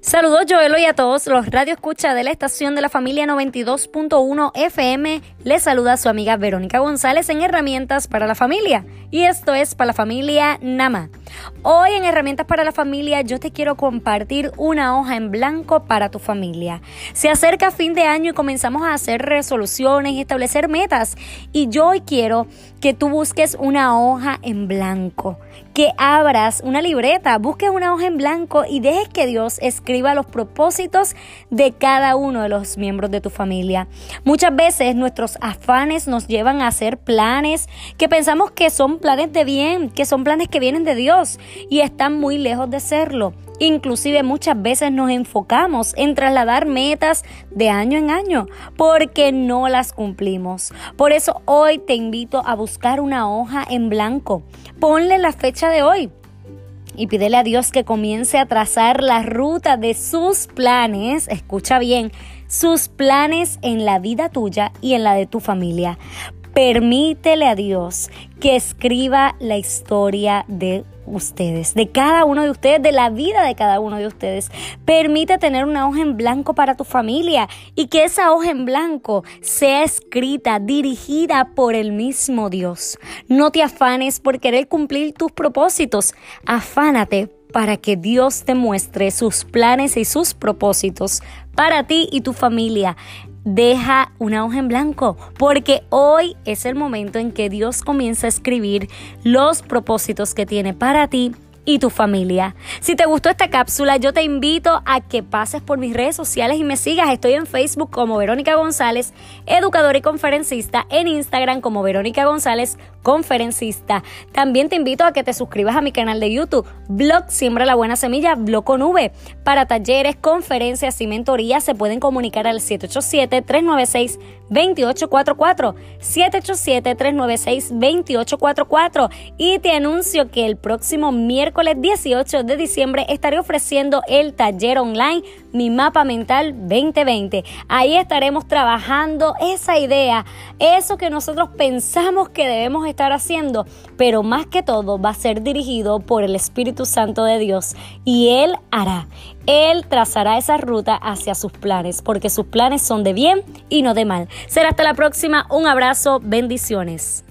Saludos Joelo y a todos los radio escucha de la estación de la familia 92.1 FM. Les saluda su amiga Verónica González en Herramientas para la Familia. Y esto es para la familia Nama. Hoy en Herramientas para la Familia yo te quiero compartir una hoja en blanco para tu familia. Se acerca fin de año y comenzamos a hacer resoluciones y establecer metas. Y yo hoy quiero que tú busques una hoja en blanco, que abras una libreta, busques una hoja en blanco y dejes que Dios escriba los propósitos de cada uno de los miembros de tu familia. Muchas veces nuestros afanes nos llevan a hacer planes que pensamos que son planes de bien, que son planes que vienen de Y están muy lejos de serlo. Inclusive muchas veces nos enfocamos en trasladar metas de año en año porque no las cumplimos. Por eso hoy te invito a buscar una hoja en blanco. Ponle la fecha de hoy y pídele a Dios que comience a trazar la ruta de sus planes, escucha bien, sus planes en la vida tuya y en la de tu familia. Permítele a Dios que escriba la historia de ustedes, de cada uno de ustedes, de la vida de cada uno de ustedes. Permite tener una hoja en blanco para tu familia y que esa hoja en blanco sea escrita, dirigida por el mismo Dios. No te afanes por querer cumplir tus propósitos. Afánate para que Dios te muestre sus planes y sus propósitos para ti y tu familia deja una hoja en blanco, porque hoy es el momento en que Dios comienza a escribir los propósitos que tiene para ti y tu familia. Si te gustó esta cápsula, yo te invito a que pases por mis redes sociales y me sigas. Estoy en Facebook como Verónica González, educadora y conferencista, en Instagram como Verónica González, conferencista. También te invito a que te suscribas a mi canal de YouTube, Blog Siembra la Buena Semilla, Blog con V. Para talleres, conferencias y mentorías se pueden comunicar al 787-396-2844. 787-396-2844. Y te anuncio que el próximo miércoles 18 de diciembre estaré ofreciendo el taller online Mi Mapa Mental 2020. Ahí estaremos trabajando esa idea, eso que nosotros pensamos que debemos estar haciendo, pero más que todo va a ser dirigido por el Espíritu Santo de Dios y Él hará. Él trazará esa ruta hacia sus planes, porque sus planes son de bien y no de mal. Será hasta la próxima. Un abrazo, bendiciones.